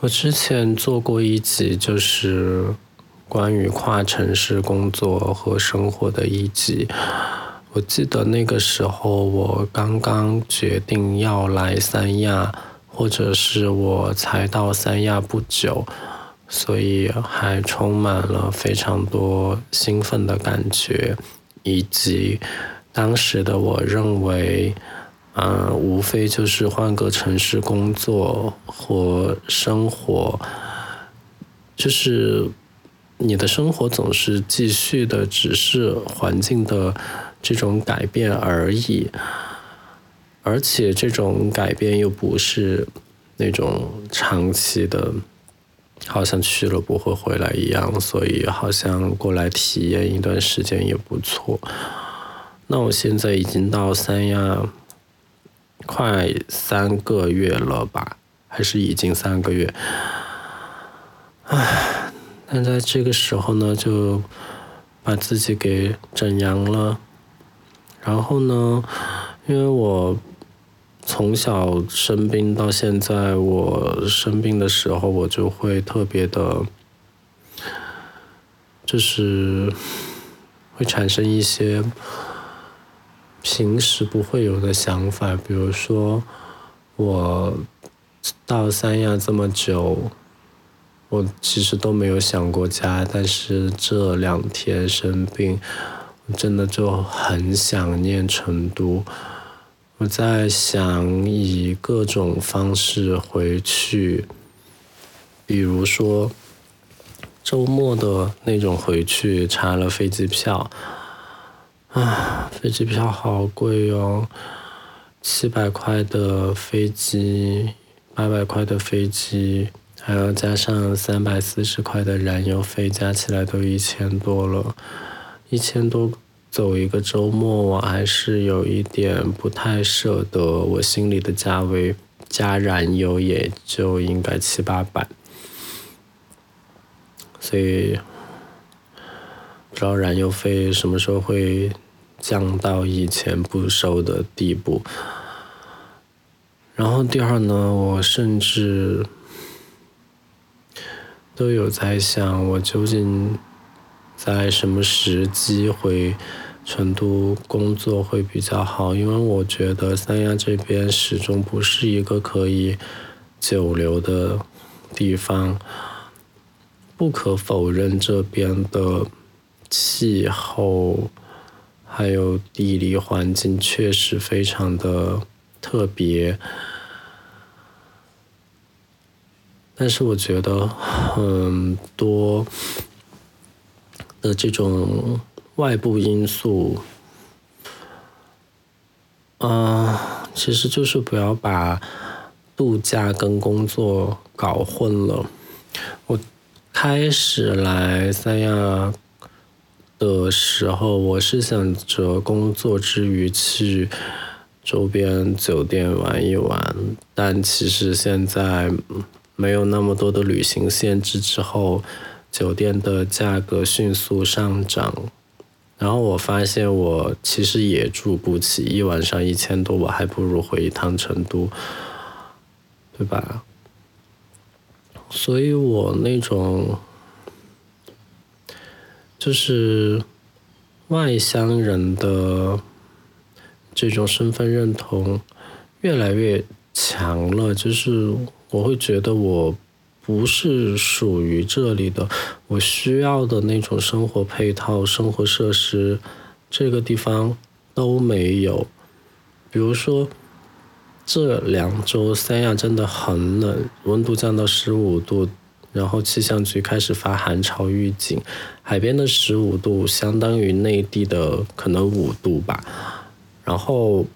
我之前做过一集，就是关于跨城市工作和生活的一集。我记得那个时候，我刚刚决定要来三亚，或者是我才到三亚不久，所以还充满了非常多兴奋的感觉，以及当时的我认为。嗯，无非就是换个城市工作或生活，就是你的生活总是继续的，只是环境的这种改变而已，而且这种改变又不是那种长期的，好像去了不会回来一样，所以好像过来体验一段时间也不错。那我现在已经到三亚。快三个月了吧，还是已经三个月？唉，但在这个时候呢，就把自己给整阳了。然后呢，因为我从小生病到现在，我生病的时候，我就会特别的，就是会产生一些。平时不会有的想法，比如说，我到三亚这么久，我其实都没有想过家，但是这两天生病，我真的就很想念成都。我在想以各种方式回去，比如说周末的那种回去，查了飞机票。啊，飞机票好贵哟，七百块的飞机，八百块的飞机，还要加上三百四十块的燃油费，加起来都一千多了。一千多走一个周末，我还是有一点不太舍得。我心里的价位加燃油也就应该七八百，所以。不知道燃油费什么时候会降到以前不收的地步。然后第二呢，我甚至都有在想，我究竟在什么时机回成都工作会比较好？因为我觉得三亚这边始终不是一个可以久留的地方。不可否认，这边的。气候还有地理环境确实非常的特别，但是我觉得很多的这种外部因素，啊，其实就是不要把度假跟工作搞混了。我开始来三亚。的时候，我是想着工作之余去周边酒店玩一玩，但其实现在没有那么多的旅行限制之后，酒店的价格迅速上涨，然后我发现我其实也住不起，一晚上一千多，我还不如回一趟成都，对吧？所以我那种。就是外乡人的这种身份认同越来越强了，就是我会觉得我不是属于这里的，我需要的那种生活配套、生活设施，这个地方都没有。比如说这两周三亚真的很冷，温度降到十五度。然后气象局开始发寒潮预警，海边的十五度相当于内地的可能五度吧。然后，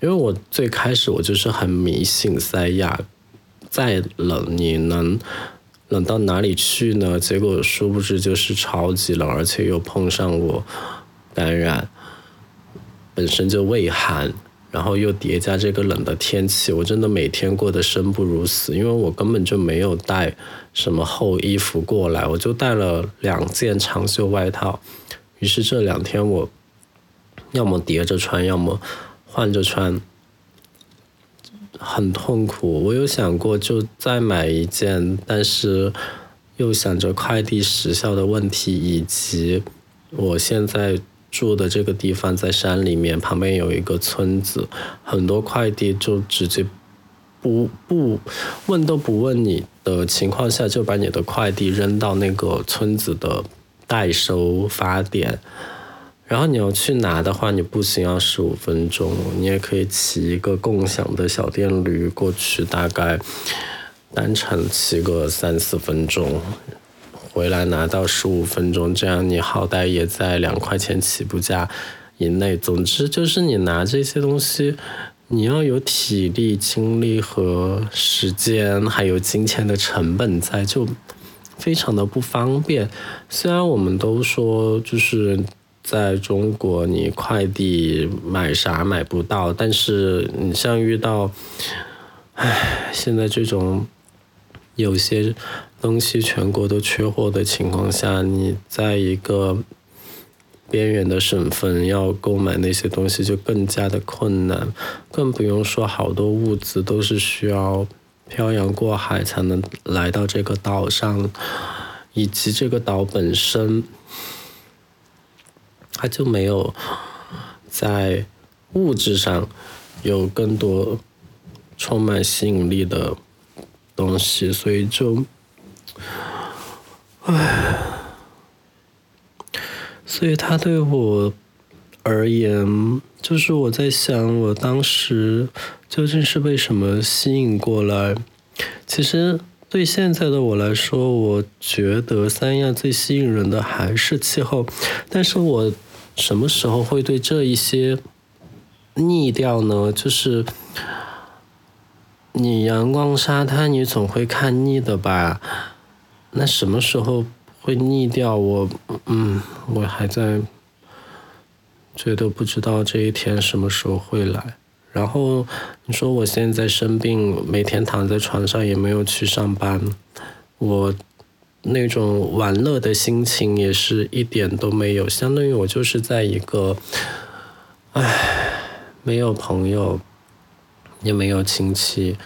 因为我最开始我就是很迷信三亚，再冷你能冷到哪里去呢？结果殊不知就是超级冷，而且又碰上我感染，本身就畏寒。然后又叠加这个冷的天气，我真的每天过得生不如死，因为我根本就没有带什么厚衣服过来，我就带了两件长袖外套。于是这两天我要么叠着穿，要么换着穿，很痛苦。我有想过就再买一件，但是又想着快递时效的问题，以及我现在住的这个地方在山里面，旁边有一个村子，很多快递就直接不不问都不问你的情况下，就把你的快递扔到那个村子的代收发点。然后你要去拿的话，你步行要十五分钟，你也可以骑一个共享的小电驴过去，大概单程骑个三四分钟，回来拿到十五分钟，这样你好歹也在两块钱起步价以内。总之就是你拿这些东西，你要有体力、精力和时间，还有金钱的成本在，就非常的不方便。虽然我们都说就是。在中国，你快递买啥买不到，但是你像遇到，唉，现在这种有些东西全国都缺货的情况下，你在一个边缘的省份要购买那些东西就更加的困难，更不用说好多物资都是需要漂洋过海才能来到这个岛上，以及这个岛本身。它就没有在物质上有更多充满吸引力的东西，所以就，唉，所以他对我而言，就是我在想，我当时究竟是被什么吸引过来？其实对现在的我来说，我觉得三亚最吸引人的还是气候，但是我。什么时候会对这一些腻掉呢？就是你阳光沙滩，你总会看腻的吧？那什么时候会腻掉？我嗯，我还在觉得不知道这一天什么时候会来。然后你说我现在生病，每天躺在床上也没有去上班，我。那种玩乐的心情也是一点都没有，相当于我就是在一个，唉，没有朋友，也没有亲戚，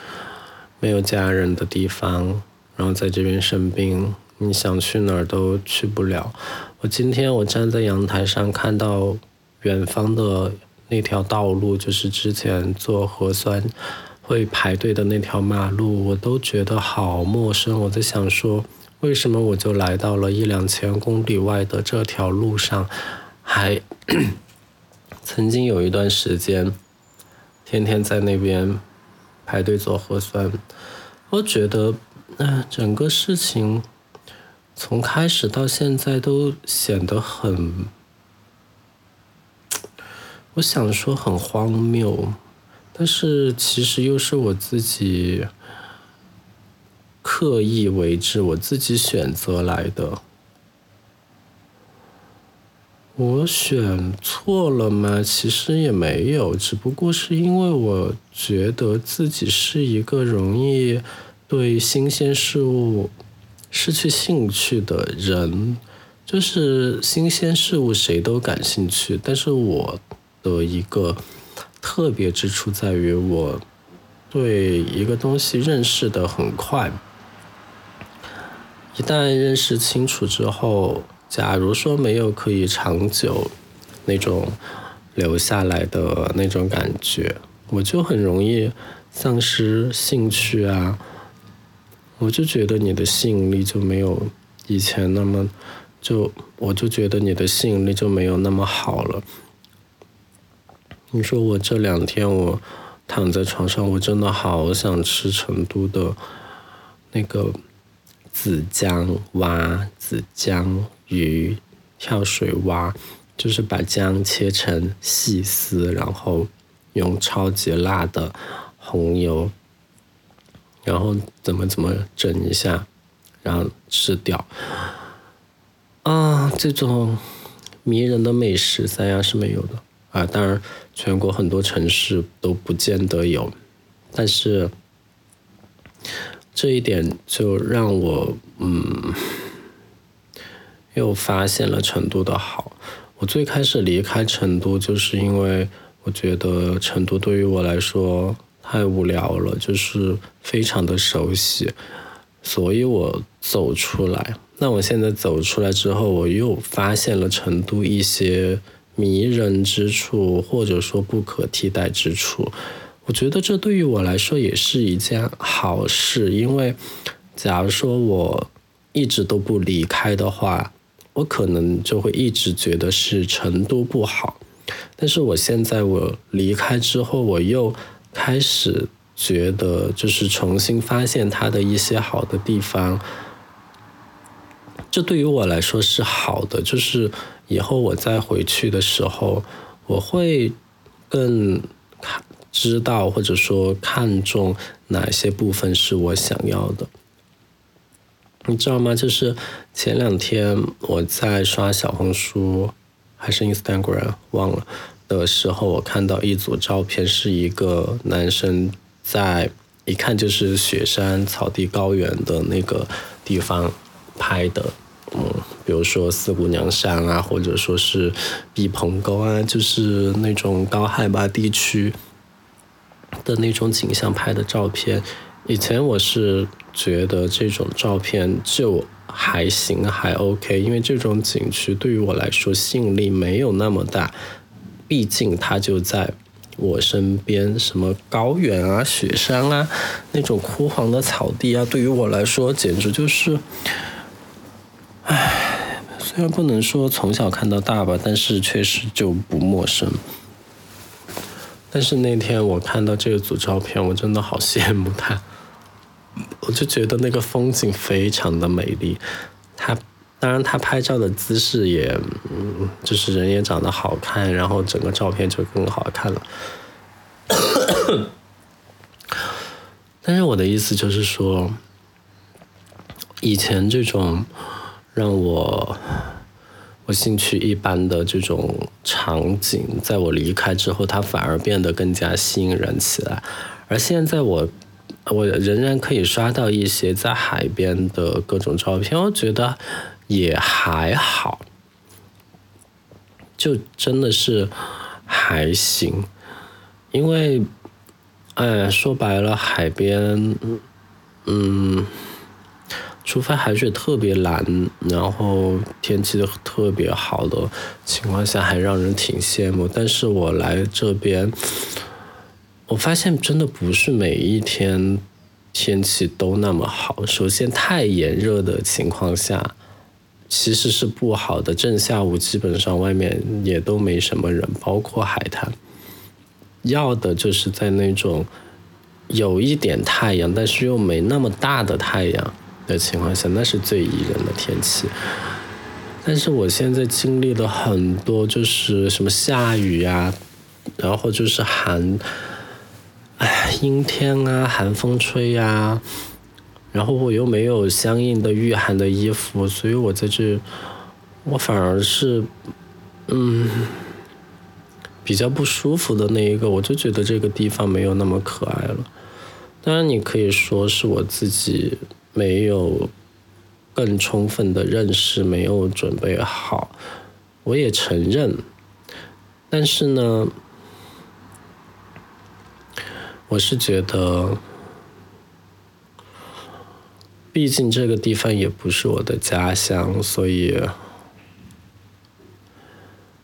没有家人的地方，然后在这边生病，你想去哪儿都去不了。我今天我站在阳台上看到远方的那条道路，就是之前做核酸会排队的那条马路，我都觉得好陌生。我在想说。为什么我就来到了一两千公里外的这条路上，还 曾经有一段时间，天天在那边排队做核酸。我觉得，那整个事情从开始到现在都显得很，我想说很荒谬，但是其实又是我自己。刻意为之，我自己选择来的。我选错了吗？其实也没有，只不过是因为我觉得自己是一个容易对新鲜事物失去兴趣的人。就是新鲜事物谁都感兴趣，但是我的一个特别之处在于，我对一个东西认识的很快。一旦认识清楚之后，假如说没有可以长久那种留下来的那种感觉，我就很容易丧失兴趣啊。我就觉得你的吸引力就没有以前那么，就我就觉得你的吸引力就没有那么好了。你说我这两天我躺在床上，我真的好想吃成都的那个。紫姜蛙、紫姜鱼、跳水蛙，就是把姜切成细丝，然后用超级辣的红油，然后怎么怎么整一下，然后吃掉。啊，这种迷人的美食，三亚是没有的啊。当然，全国很多城市都不见得有，但是。这一点就让我嗯，又发现了成都的好。我最开始离开成都，就是因为我觉得成都对于我来说，太无聊了，就是非常的熟悉，所以我走出来。那我现在走出来之后，我又发现了成都一些迷人之处，或者说不可替代之处。我觉得这对于我来说也是一件好事，因为假如说我一直都不离开的话，我可能就会一直觉得是成都不好。但是我现在我离开之后，我又开始觉得，就是重新发现它的一些好的地方。这对于我来说是好的，就是以后我再回去的时候，我会更看。知道或者说看重哪些部分是我想要的，你知道吗？就是前两天我在刷小红书还是 Instagram 忘了的时候，我看到一组照片，是一个男生在一看就是雪山、草地、高原的那个地方拍的，嗯，比如说四姑娘山啊，或者说是毕棚沟啊，就是那种高海拔地区。的那种景象拍的照片，以前我是觉得这种照片就还行还 OK，因为这种景区对于我来说吸引力没有那么大，毕竟它就在我身边，什么高原啊、雪山啊、那种枯黄的草地啊，对于我来说简直就是，唉，虽然不能说从小看到大吧，但是确实就不陌生。但是那天我看到这组照片，我真的好羡慕他。我就觉得那个风景非常的美丽，他当然他拍照的姿势也，嗯，就是人也长得好看，然后整个照片就更好看了。但是我的意思就是说，以前这种让我。我兴趣一般的这种场景，在我离开之后，它反而变得更加吸引人起来。而现在我，我仍然可以刷到一些在海边的各种照片，我觉得也还好，就真的是还行。因为，哎，说白了，海边，嗯。除非海水特别蓝，然后天气特别好的情况下，还让人挺羡慕。但是我来这边，我发现真的不是每一天天气都那么好。首先，太炎热的情况下，其实是不好的。正下午基本上外面也都没什么人，包括海滩。要的就是在那种有一点太阳，但是又没那么大的太阳。的情况下，那是最宜人的天气。但是我现在经历了很多，就是什么下雨呀，然后就是寒，哎，阴天啊，寒风吹呀，然后我又没有相应的御寒的衣服，所以我在这，我反而是，嗯，比较不舒服的那一个，我就觉得这个地方没有那么可爱了。当然，你可以说是我自己。没有更充分的认识，没有准备好，我也承认。但是呢，我是觉得，毕竟这个地方也不是我的家乡，所以，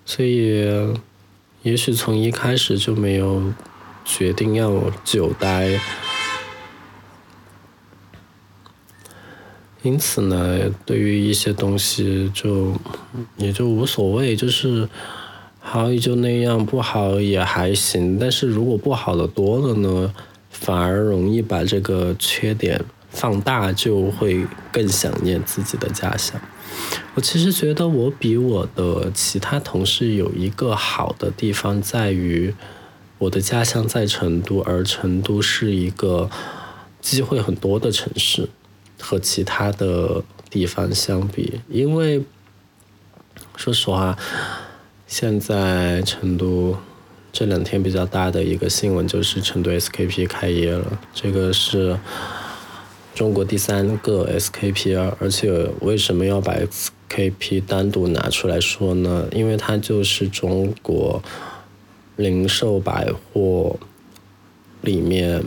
所以，也许从一开始就没有决定要久待。因此呢，对于一些东西就也就无所谓，就是好也就那样，不好也还行。但是如果不好的多了呢，反而容易把这个缺点放大，就会更想念自己的家乡。我其实觉得我比我的其他同事有一个好的地方在于，我的家乡在成都，而成都是一个机会很多的城市。和其他的地方相比，因为说实话，现在成都这两天比较大的一个新闻就是成都 SKP 开业了，这个是中国第三个 SKP，而且为什么要把 SKP 单独拿出来说呢？因为它就是中国零售百货里面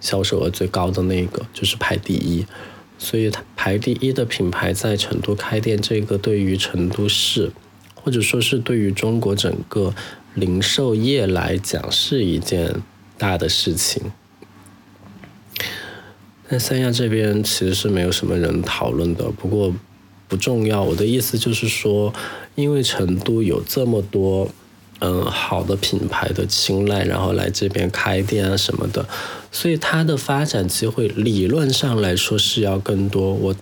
销售额最高的那个，就是排第一。所以，它排第一的品牌在成都开店，这个对于成都市，或者说是对于中国整个零售业来讲，是一件大的事情。但三亚这边其实是没有什么人讨论的，不过不重要。我的意思就是说，因为成都有这么多。嗯，好的品牌的青睐，然后来这边开店啊什么的，所以它的发展机会理论上来说是要更多。我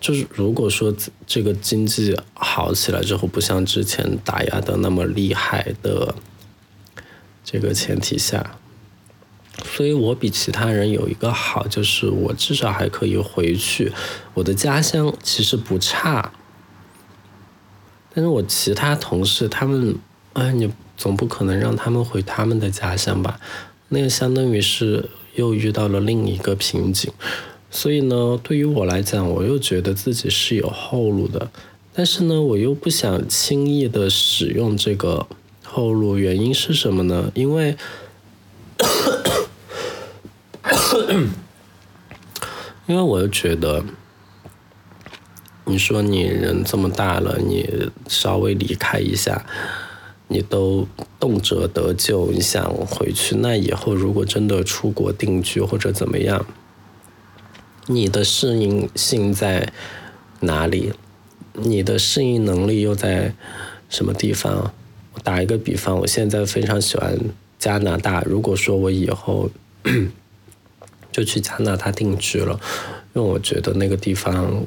就是如果说这个经济好起来之后，不像之前打压的那么厉害的这个前提下，所以我比其他人有一个好，就是我至少还可以回去，我的家乡其实不差。但是我其他同事他们。哎，你总不可能让他们回他们的家乡吧？那个相当于是又遇到了另一个瓶颈。所以呢，对于我来讲，我又觉得自己是有后路的。但是呢，我又不想轻易的使用这个后路。原因是什么呢？因为，因为我又觉得，你说你人这么大了，你稍微离开一下。你都动辄得救，你想回去，那以后如果真的出国定居或者怎么样，你的适应性在哪里？你的适应能力又在什么地方？打一个比方，我现在非常喜欢加拿大。如果说我以后就去加拿大定居了，因为我觉得那个地方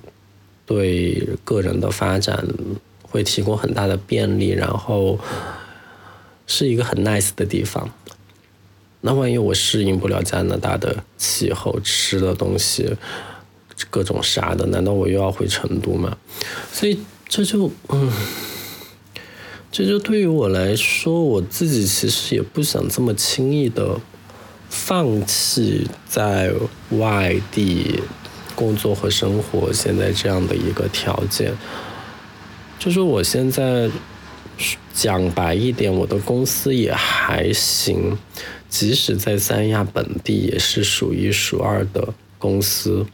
对个人的发展。会提供很大的便利，然后是一个很 nice 的地方。那万一我适应不了加拿大的气候、吃的东西、各种啥的，难道我又要回成都吗？所以这就嗯，这就对于我来说，我自己其实也不想这么轻易的放弃在外地工作和生活现在这样的一个条件。就是我现在讲白一点，我的公司也还行，即使在三亚本地也是数一数二的公司。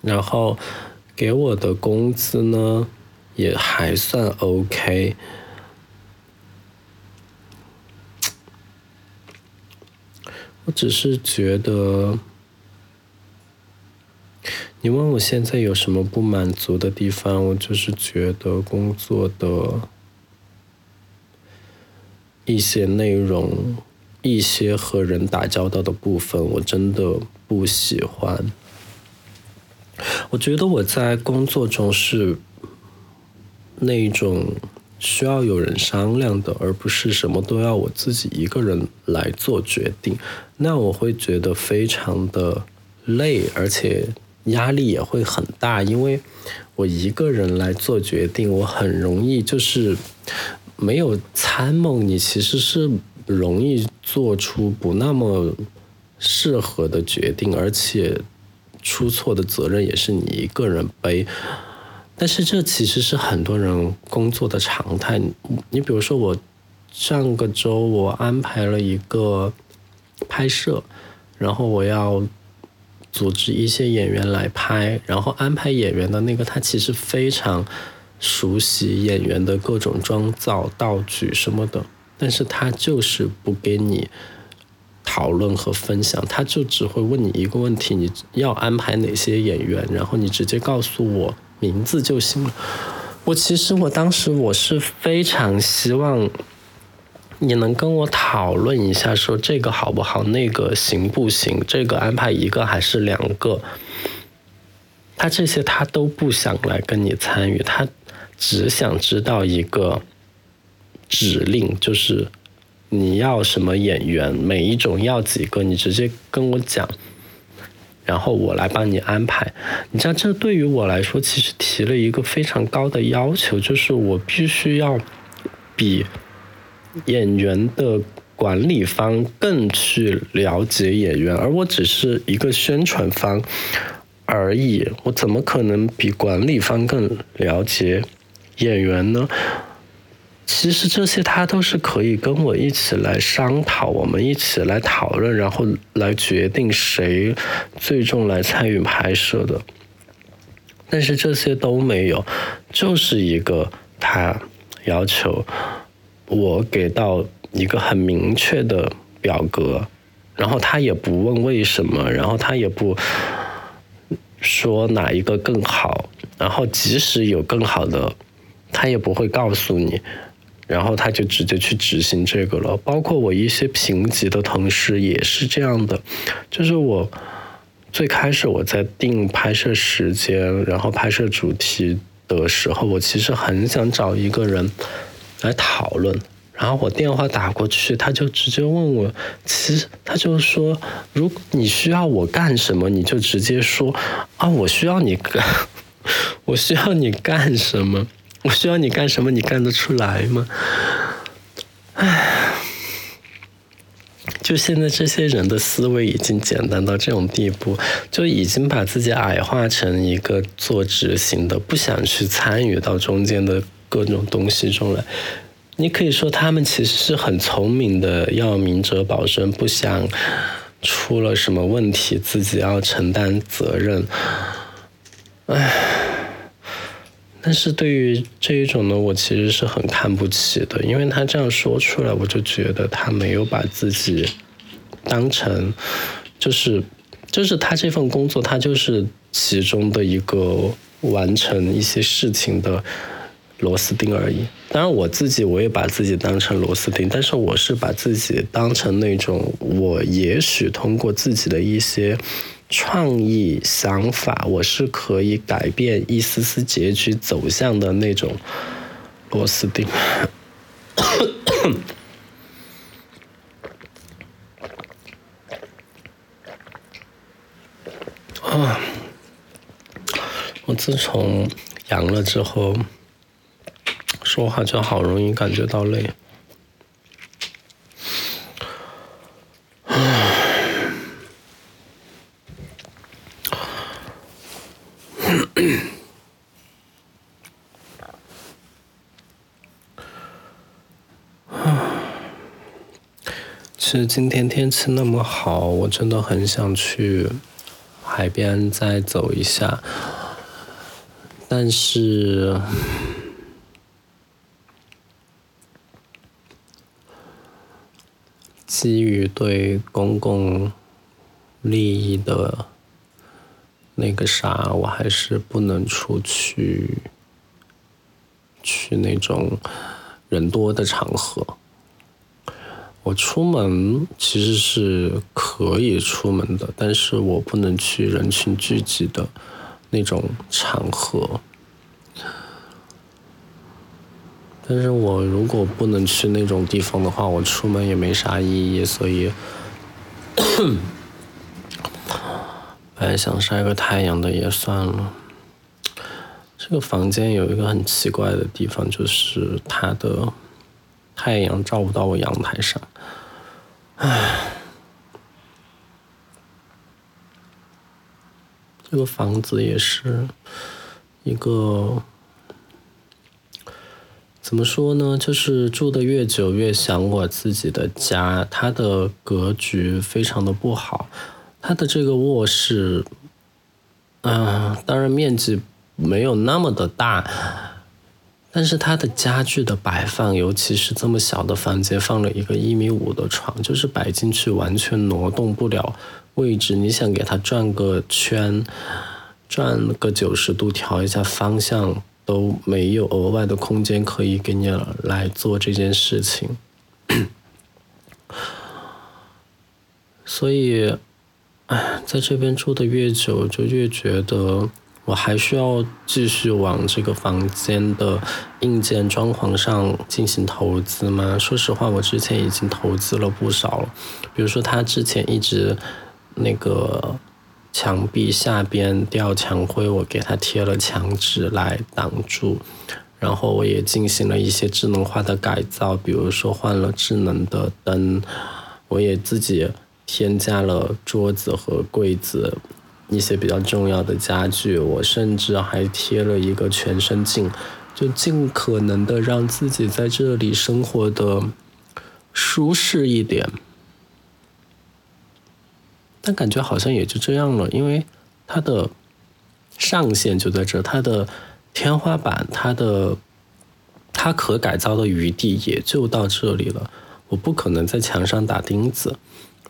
然后给我的工资呢也还算 OK。我只是觉得。你问我现在有什么不满足的地方？我就是觉得工作的一些内容、一些和人打交道的部分，我真的不喜欢。我觉得我在工作中是那种需要有人商量的，而不是什么都要我自己一个人来做决定。那我会觉得非常的累，而且。压力也会很大，因为我一个人来做决定，我很容易就是没有参谋，你其实是容易做出不那么适合的决定，而且出错的责任也是你一个人背。但是这其实是很多人工作的常态。你比如说，我上个周我安排了一个拍摄，然后我要。组织一些演员来拍，然后安排演员的那个他其实非常熟悉演员的各种妆造、道具什么的，但是他就是不给你讨论和分享，他就只会问你一个问题：你要安排哪些演员？然后你直接告诉我名字就行了。我其实我当时我是非常希望。你能跟我讨论一下，说这个好不好，那个行不行？这个安排一个还是两个？他这些他都不想来跟你参与，他只想知道一个指令，就是你要什么演员，每一种要几个，你直接跟我讲，然后我来帮你安排。你知道，这对于我来说，其实提了一个非常高的要求，就是我必须要比。演员的管理方更去了解演员，而我只是一个宣传方而已。我怎么可能比管理方更了解演员呢？其实这些他都是可以跟我一起来商讨，我们一起来讨论，然后来决定谁最终来参与拍摄的。但是这些都没有，就是一个他要求我给到一个很明确的表格，然后他也不问为什么，然后他也不说哪一个更好，然后即使有更好的，他也不会告诉你。然后他就直接去执行这个了，包括我一些评级的同事也是这样的，就是我最开始我在定拍摄时间，然后拍摄主题的时候，我其实很想找一个人来讨论，然后我电话打过去，他就直接问我，其实他就说，如你需要我干什么，你就直接说。啊，我需要你干，我需要你干什么。我需要你干什么？你干得出来吗？唉，就现在这些人的思维已经简单到这种地步，就已经把自己矮化成一个做执行的，不想去参与到中间的各种东西中来。你可以说他们其实是很聪明的，要明哲保身，不想出了什么问题自己要承担责任。唉。但是对于这一种呢，我其实是很看不起的，因为他这样说出来，我就觉得他没有把自己当成，就是就是他这份工作，他就是其中的一个完成一些事情的螺丝钉而已。当然，我自己我也把自己当成螺丝钉，但是我是把自己当成那种我也许通过自己的一些。创意想法，我是可以改变一丝丝结局走向的那种螺丝钉。啊！我自从阳了之后，说话就好容易感觉到累。其实今天天气那么好，我真的很想去海边再走一下，但是基于对公共利益的。那个啥，我还是不能出去，去那种人多的场合。我出门其实是可以出门的，但是我不能去人群聚集的那种场合。但是我如果不能去那种地方的话，我出门也没啥意义，所以。本来想晒个太阳的也算了。这个房间有一个很奇怪的地方，就是它的太阳照不到我阳台上。唉，这个房子也是一个怎么说呢？就是住的越久越想我自己的家，它的格局非常的不好。它的这个卧室，嗯，当然面积没有那么的大，但是它的家具的摆放，尤其是这么小的房间，放了一个一米五的床，就是摆进去完全挪动不了位置。你想给它转个圈，转个九十度，调一下方向，都没有额外的空间可以给你来做这件事情，所以。在这边住的越久，就越觉得我还需要继续往这个房间的硬件装潢上进行投资吗？说实话，我之前已经投资了不少了。比如说，他之前一直那个墙壁下边掉墙灰，我给它贴了墙纸来挡住。然后我也进行了一些智能化的改造，比如说换了智能的灯，我也自己。添加了桌子和柜子，一些比较重要的家具。我甚至还贴了一个全身镜，就尽可能的让自己在这里生活的舒适一点。但感觉好像也就这样了，因为它的上限就在这，它的天花板，它的它可改造的余地也就到这里了。我不可能在墙上打钉子，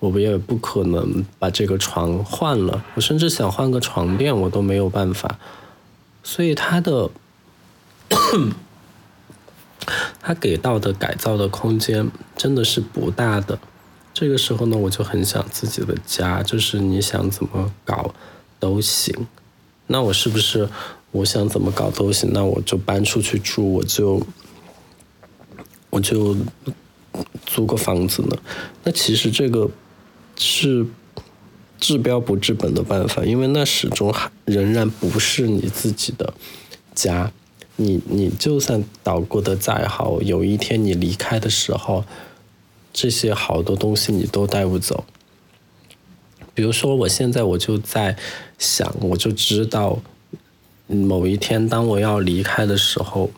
我们也不可能把这个床换了，我甚至想换个床垫我都没有办法。所以它的 它给到的改造的空间真的是不大的。这个时候呢，我就很想自己的家，就是你想怎么搞都行。那我是不是我想怎么搞都行？那我就搬出去住，我就我就租个房子呢？那其实这个是治标不治本的办法，因为那始终还仍然不是你自己的家。你你就算捣鼓的再好，有一天你离开的时候。这些好多东西你都带不走，比如说我现在我就在想，我就知道某一天当我要离开的时候，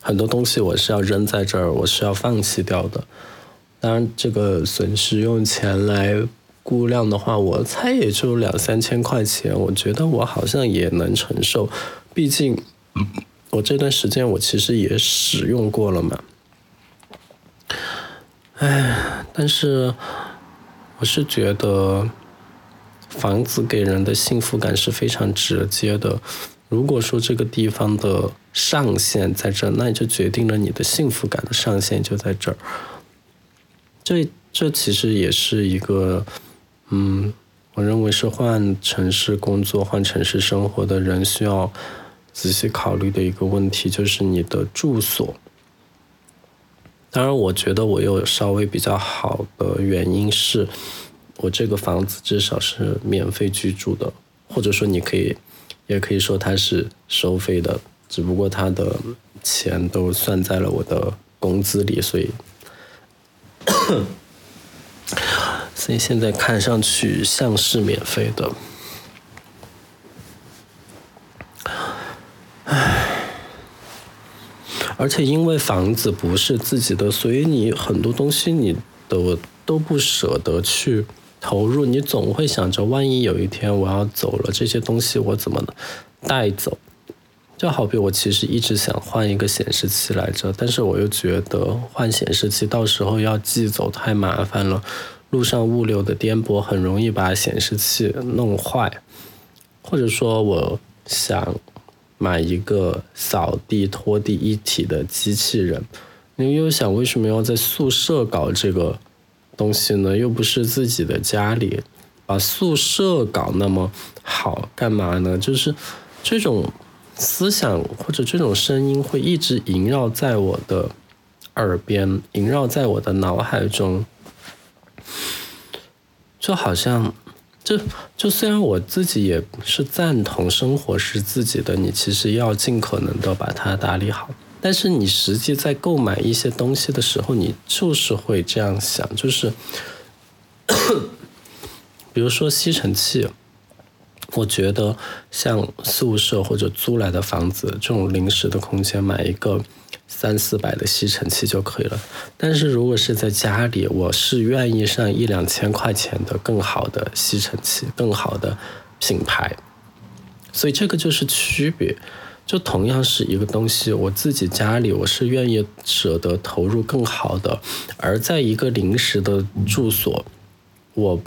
很多东西我是要扔在这儿，我是要放弃掉的。当然，这个损失用钱来估量的话，我猜也就两三千块钱，我觉得我好像也能承受。毕竟我这段时间我其实也使用过了嘛。唉，但是我是觉得房子给人的幸福感是非常直接的。如果说这个地方的上限在这，那也就决定了你的幸福感的上限就在这儿。这这其实也是一个，嗯，我认为是换城市工作、换城市生活的人需要仔细考虑的一个问题，就是你的住所。当然，我觉得我有稍微比较好的原因是，我这个房子至少是免费居住的，或者说你可以，也可以说它是收费的，只不过它的钱都算在了我的工资里，所以，所以现在看上去像是免费的。而且因为房子不是自己的，所以你很多东西你都都不舍得去投入。你总会想着，万一有一天我要走了，这些东西我怎么带走？就好比我其实一直想换一个显示器来着，但是我又觉得换显示器到时候要寄走太麻烦了，路上物流的颠簸很容易把显示器弄坏，或者说我想。买一个扫地拖地一体的机器人，你又想为什么要在宿舍搞这个东西呢？又不是自己的家里，把宿舍搞那么好干嘛呢？就是这种思想或者这种声音会一直萦绕在我的耳边，萦绕在我的脑海中，就好像。就就虽然我自己也是赞同生活是自己的，你其实要尽可能的把它打理好。但是你实际在购买一些东西的时候，你就是会这样想，就是，比如说吸尘器，我觉得像宿舍或者租来的房子这种临时的空间，买一个。三四百的吸尘器就可以了，但是如果是在家里，我是愿意上一两千块钱的更好的吸尘器，更好的品牌，所以这个就是区别。就同样是一个东西，我自己家里我是愿意舍得投入更好的，而在一个临时的住所，我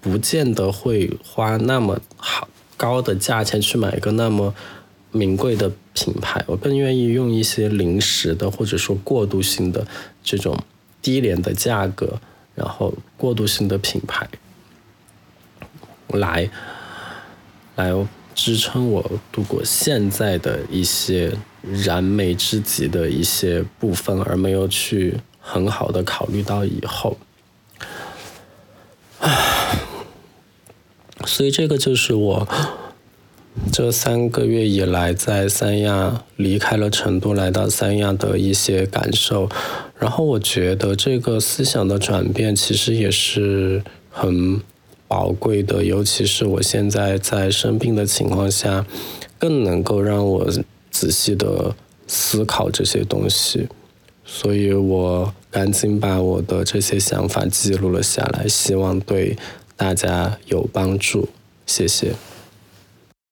不见得会花那么好高的价钱去买一个那么。名贵的品牌，我更愿意用一些临时的或者说过渡性的这种低廉的价格，然后过渡性的品牌来来支撑我度过现在的一些燃眉之急的一些部分，而没有去很好的考虑到以后。唉，所以这个就是我。这三个月以来，在三亚离开了成都，来到三亚的一些感受，然后我觉得这个思想的转变其实也是很宝贵的，尤其是我现在在生病的情况下，更能够让我仔细的思考这些东西，所以我赶紧把我的这些想法记录了下来，希望对大家有帮助。谢谢。